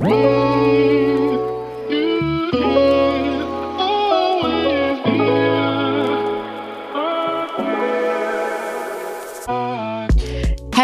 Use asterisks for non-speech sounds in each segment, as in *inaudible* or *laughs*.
네.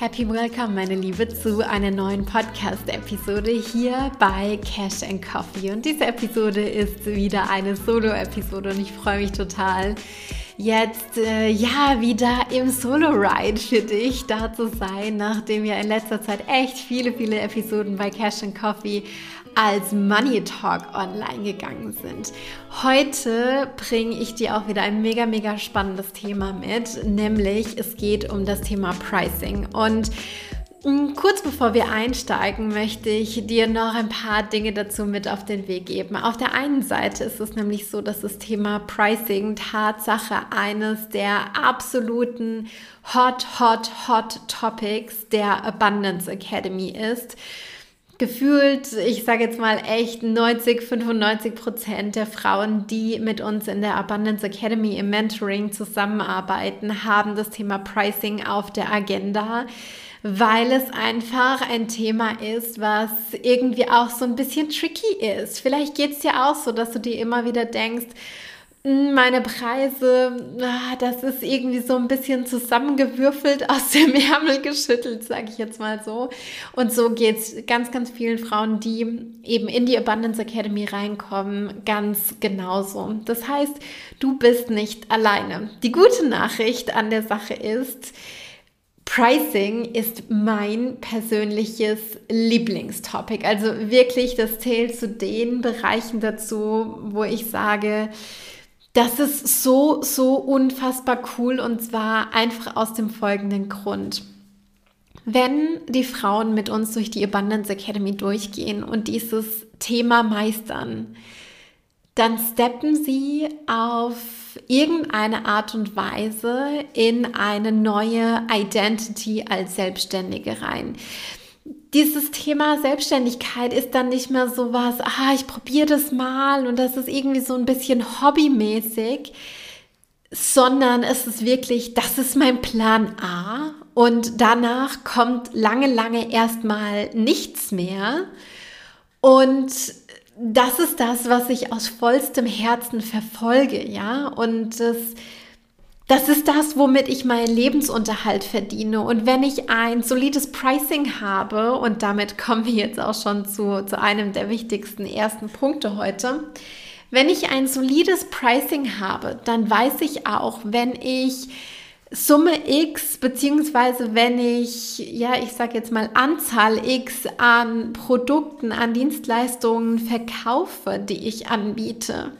Happy Welcome, meine Liebe, zu einer neuen Podcast-Episode hier bei Cash and Coffee. Und diese Episode ist wieder eine Solo-Episode und ich freue mich total, jetzt äh, ja wieder im Solo-Ride für dich da zu sein, nachdem wir in letzter Zeit echt viele, viele Episoden bei Cash and Coffee als Money Talk online gegangen sind. Heute bringe ich dir auch wieder ein mega, mega spannendes Thema mit, nämlich es geht um das Thema Pricing. Und Kurz bevor wir einsteigen, möchte ich dir noch ein paar Dinge dazu mit auf den Weg geben. Auf der einen Seite ist es nämlich so, dass das Thema Pricing Tatsache eines der absoluten Hot, Hot, Hot Topics der Abundance Academy ist gefühlt, ich sage jetzt mal echt 90, 95 Prozent der Frauen, die mit uns in der Abundance Academy im Mentoring zusammenarbeiten, haben das Thema Pricing auf der Agenda, weil es einfach ein Thema ist, was irgendwie auch so ein bisschen tricky ist. Vielleicht geht es dir auch so, dass du dir immer wieder denkst, meine Preise, ah, das ist irgendwie so ein bisschen zusammengewürfelt aus dem *laughs* Ärmel geschüttelt, sage ich jetzt mal so. Und so geht es ganz, ganz vielen Frauen, die eben in die Abundance Academy reinkommen, ganz genauso. Das heißt, du bist nicht alleine. Die gute Nachricht an der Sache ist, Pricing ist mein persönliches Lieblingstopic. Also wirklich, das zählt zu den Bereichen dazu, wo ich sage, das ist so, so unfassbar cool und zwar einfach aus dem folgenden Grund. Wenn die Frauen mit uns durch die Abundance Academy durchgehen und dieses Thema meistern, dann steppen sie auf irgendeine Art und Weise in eine neue Identity als Selbstständige rein. Dieses Thema Selbstständigkeit ist dann nicht mehr so was, ah, ich probiere das mal und das ist irgendwie so ein bisschen hobbymäßig, sondern es ist wirklich, das ist mein Plan A und danach kommt lange, lange erstmal nichts mehr. Und das ist das, was ich aus vollstem Herzen verfolge, ja, und das das ist das, womit ich meinen Lebensunterhalt verdiene. Und wenn ich ein solides Pricing habe, und damit kommen wir jetzt auch schon zu, zu einem der wichtigsten ersten Punkte heute, wenn ich ein solides Pricing habe, dann weiß ich auch, wenn ich Summe X, beziehungsweise wenn ich, ja, ich sage jetzt mal Anzahl X an Produkten, an Dienstleistungen verkaufe, die ich anbiete,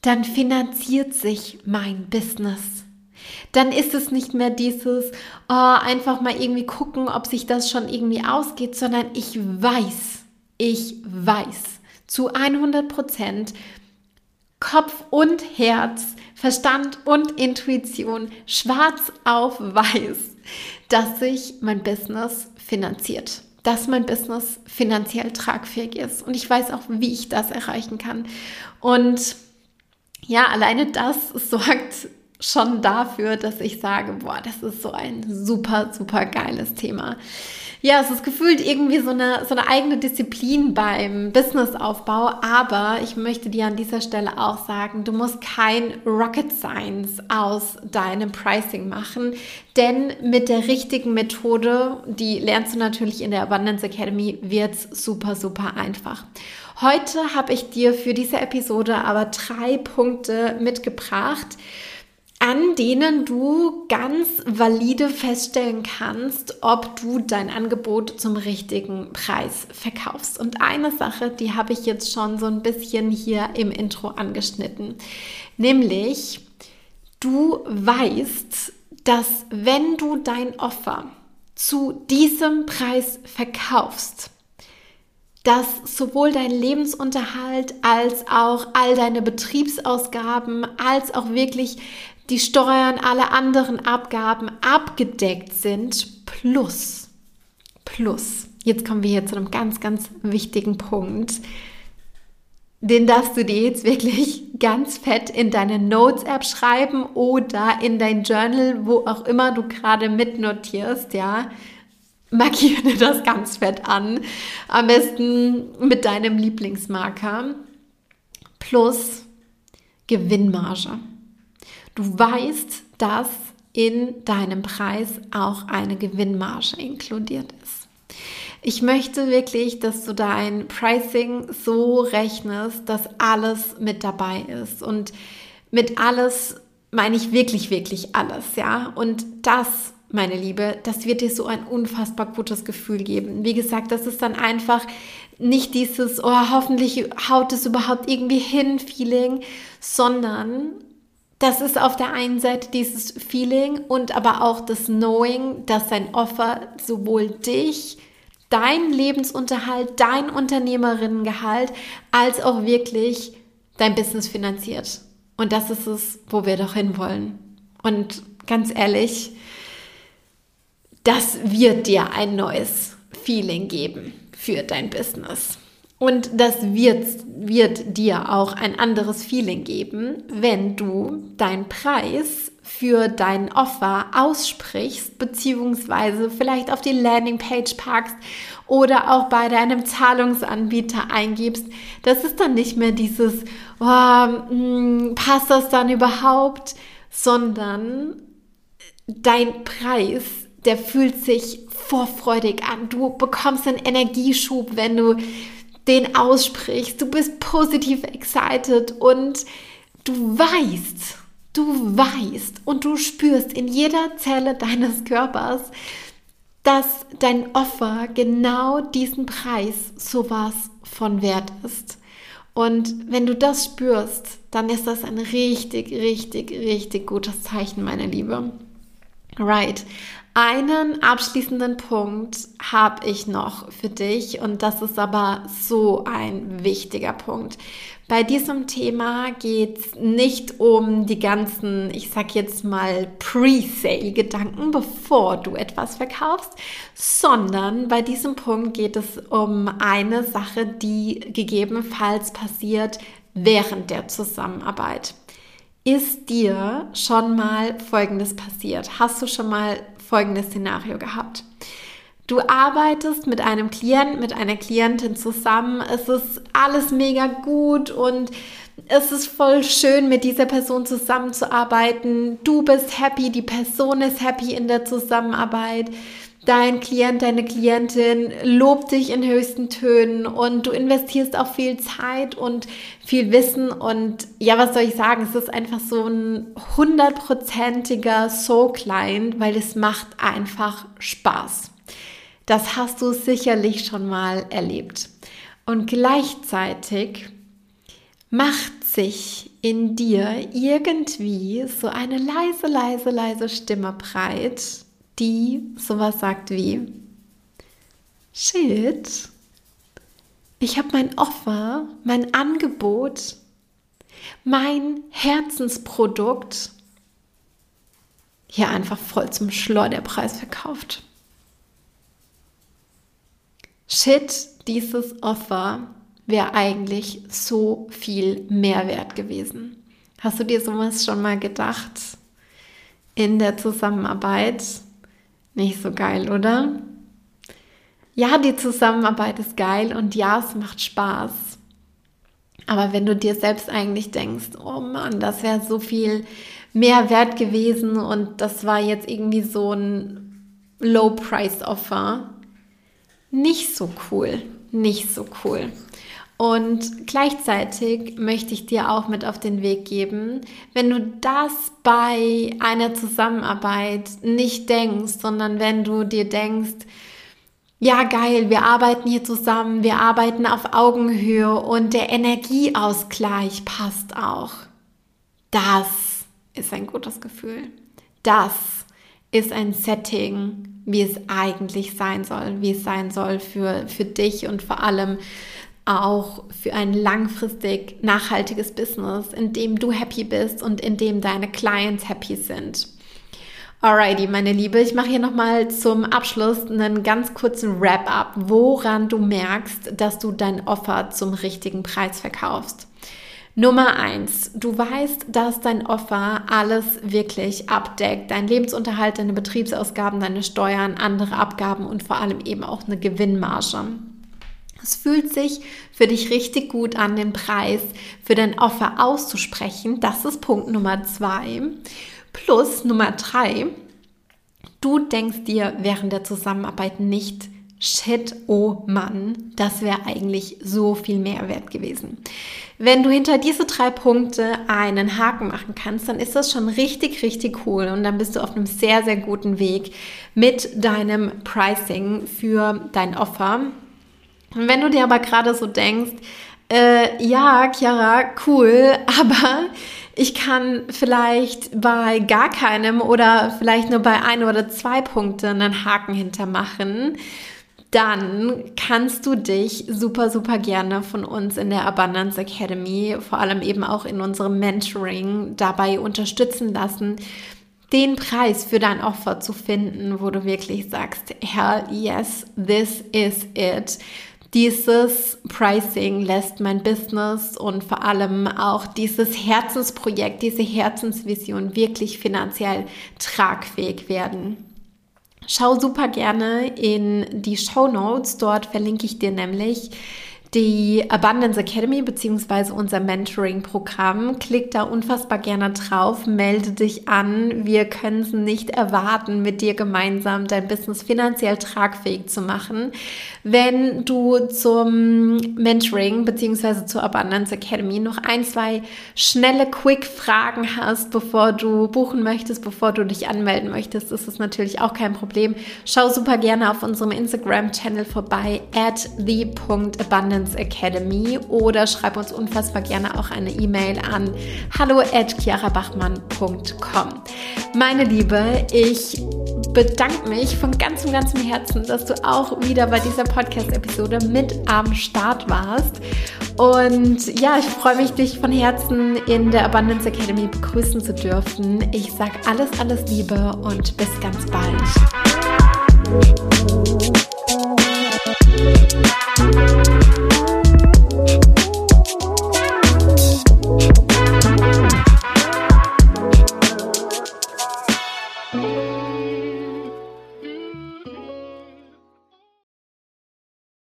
dann finanziert sich mein Business. Dann ist es nicht mehr dieses, oh, einfach mal irgendwie gucken, ob sich das schon irgendwie ausgeht, sondern ich weiß, ich weiß zu 100 Prozent, Kopf und Herz, Verstand und Intuition, schwarz auf weiß, dass sich mein Business finanziert dass mein Business finanziell tragfähig ist. Und ich weiß auch, wie ich das erreichen kann. Und ja, alleine das *laughs* sorgt schon dafür, dass ich sage, boah, das ist so ein super, super geiles Thema. Ja, es ist gefühlt irgendwie so eine, so eine eigene Disziplin beim Businessaufbau, aber ich möchte dir an dieser Stelle auch sagen, du musst kein Rocket Science aus deinem Pricing machen, denn mit der richtigen Methode, die lernst du natürlich in der Abundance Academy, wird's super, super einfach. Heute habe ich dir für diese Episode aber drei Punkte mitgebracht, an denen du ganz valide feststellen kannst, ob du dein Angebot zum richtigen Preis verkaufst. Und eine Sache, die habe ich jetzt schon so ein bisschen hier im Intro angeschnitten, nämlich du weißt, dass wenn du dein Offer zu diesem Preis verkaufst, dass sowohl dein Lebensunterhalt als auch all deine Betriebsausgaben, als auch wirklich die Steuern, alle anderen Abgaben abgedeckt sind, plus, plus, jetzt kommen wir hier zu einem ganz, ganz wichtigen Punkt, den darfst du dir jetzt wirklich ganz fett in deine Notes-App schreiben oder in dein Journal, wo auch immer du gerade mitnotierst, ja. Markiere das ganz fett an. Am besten mit deinem Lieblingsmarker. Plus Gewinnmarge. Du weißt, dass in deinem Preis auch eine Gewinnmarge inkludiert ist. Ich möchte wirklich, dass du dein Pricing so rechnest, dass alles mit dabei ist. Und mit alles meine ich wirklich, wirklich alles, ja. Und das, meine Liebe, das wird dir so ein unfassbar gutes Gefühl geben. Wie gesagt, das ist dann einfach nicht dieses, oh, hoffentlich haut es überhaupt irgendwie hin, Feeling, sondern das ist auf der einen Seite dieses Feeling und aber auch das Knowing, dass dein Offer sowohl dich, dein Lebensunterhalt, dein Unternehmerinnengehalt, als auch wirklich dein Business finanziert. Und das ist es, wo wir doch hinwollen. Und ganz ehrlich, das wird dir ein neues Feeling geben für dein Business. Und das wird, wird dir auch ein anderes Feeling geben, wenn du deinen Preis für dein Offer aussprichst, beziehungsweise vielleicht auf die Landingpage packst oder auch bei deinem Zahlungsanbieter eingibst. Das ist dann nicht mehr dieses, oh, mh, hm, passt das dann überhaupt, sondern dein Preis, der fühlt sich vorfreudig an. Du bekommst einen Energieschub, wenn du den aussprichst. Du bist positiv excited und du weißt, du weißt und du spürst in jeder Zelle deines Körpers, dass dein Offer genau diesen Preis sowas von wert ist. Und wenn du das spürst, dann ist das ein richtig, richtig, richtig gutes Zeichen, meine Liebe. Right. Einen abschließenden Punkt habe ich noch für dich und das ist aber so ein wichtiger Punkt. Bei diesem Thema geht es nicht um die ganzen, ich sag jetzt mal, Pre-Sale-Gedanken, bevor du etwas verkaufst, sondern bei diesem Punkt geht es um eine Sache, die gegebenenfalls passiert während der Zusammenarbeit. Ist dir schon mal Folgendes passiert? Hast du schon mal folgendes Szenario gehabt? Du arbeitest mit einem Klienten, mit einer Klientin zusammen. Es ist alles mega gut und es ist voll schön, mit dieser Person zusammenzuarbeiten. Du bist happy, die Person ist happy in der Zusammenarbeit dein Klient, deine Klientin lobt dich in höchsten Tönen und du investierst auch viel Zeit und viel Wissen und ja, was soll ich sagen, es ist einfach so ein hundertprozentiger Soul-Client, weil es macht einfach Spaß. Das hast du sicherlich schon mal erlebt. Und gleichzeitig macht sich in dir irgendwie so eine leise, leise, leise Stimme breit, die sowas sagt wie, Shit, ich habe mein Offer, mein Angebot, mein Herzensprodukt hier einfach voll zum Schleuderpreis verkauft. Shit, dieses Offer wäre eigentlich so viel Mehrwert gewesen. Hast du dir sowas schon mal gedacht in der Zusammenarbeit? Nicht so geil, oder? Ja, die Zusammenarbeit ist geil und ja, es macht Spaß. Aber wenn du dir selbst eigentlich denkst, oh Mann, das wäre so viel mehr wert gewesen und das war jetzt irgendwie so ein Low-Price-Offer, nicht so cool, nicht so cool. Und gleichzeitig möchte ich dir auch mit auf den Weg geben, wenn du das bei einer Zusammenarbeit nicht denkst, sondern wenn du dir denkst, ja geil, wir arbeiten hier zusammen, wir arbeiten auf Augenhöhe und der Energieausgleich passt auch. Das ist ein gutes Gefühl. Das ist ein Setting, wie es eigentlich sein soll, wie es sein soll für, für dich und vor allem auch für ein langfristig nachhaltiges Business, in dem du happy bist und in dem deine Clients happy sind. Alrighty, meine Liebe, ich mache hier nochmal zum Abschluss einen ganz kurzen Wrap-up, woran du merkst, dass du dein Offer zum richtigen Preis verkaufst. Nummer eins, du weißt, dass dein Offer alles wirklich abdeckt. Dein Lebensunterhalt, deine Betriebsausgaben, deine Steuern, andere Abgaben und vor allem eben auch eine Gewinnmarge. Es fühlt sich für dich richtig gut an, den Preis für dein Offer auszusprechen. Das ist Punkt Nummer zwei. Plus Nummer drei, du denkst dir während der Zusammenarbeit nicht, shit, oh Mann, das wäre eigentlich so viel Mehrwert gewesen. Wenn du hinter diese drei Punkte einen Haken machen kannst, dann ist das schon richtig, richtig cool und dann bist du auf einem sehr, sehr guten Weg mit deinem Pricing für dein Offer. Wenn du dir aber gerade so denkst, äh, ja, Chiara, cool, *laughs* aber ich kann vielleicht bei gar keinem oder vielleicht nur bei ein oder zwei Punkten einen Haken hintermachen, dann kannst du dich super, super gerne von uns in der Abundance Academy, vor allem eben auch in unserem Mentoring, dabei unterstützen lassen, den Preis für dein Offer zu finden, wo du wirklich sagst, Hell yes, this is it dieses Pricing lässt mein Business und vor allem auch dieses Herzensprojekt, diese Herzensvision wirklich finanziell tragfähig werden. Schau super gerne in die Show Notes, dort verlinke ich dir nämlich die Abundance Academy beziehungsweise unser Mentoring-Programm. Klick da unfassbar gerne drauf, melde dich an. Wir können es nicht erwarten, mit dir gemeinsam dein Business finanziell tragfähig zu machen. Wenn du zum Mentoring beziehungsweise zur Abundance Academy noch ein, zwei schnelle Quick-Fragen hast, bevor du buchen möchtest, bevor du dich anmelden möchtest, ist es natürlich auch kein Problem. Schau super gerne auf unserem Instagram-Channel vorbei at the.abundance Finance Academy oder schreib uns unfassbar gerne auch eine E-Mail an hallo at. Meine Liebe, ich bedanke mich von ganzem, ganzem Herzen, dass du auch wieder bei dieser Podcast-Episode mit am Start warst. Und ja, ich freue mich, dich von Herzen in der Abundance Academy begrüßen zu dürfen. Ich sage alles, alles Liebe und bis ganz bald.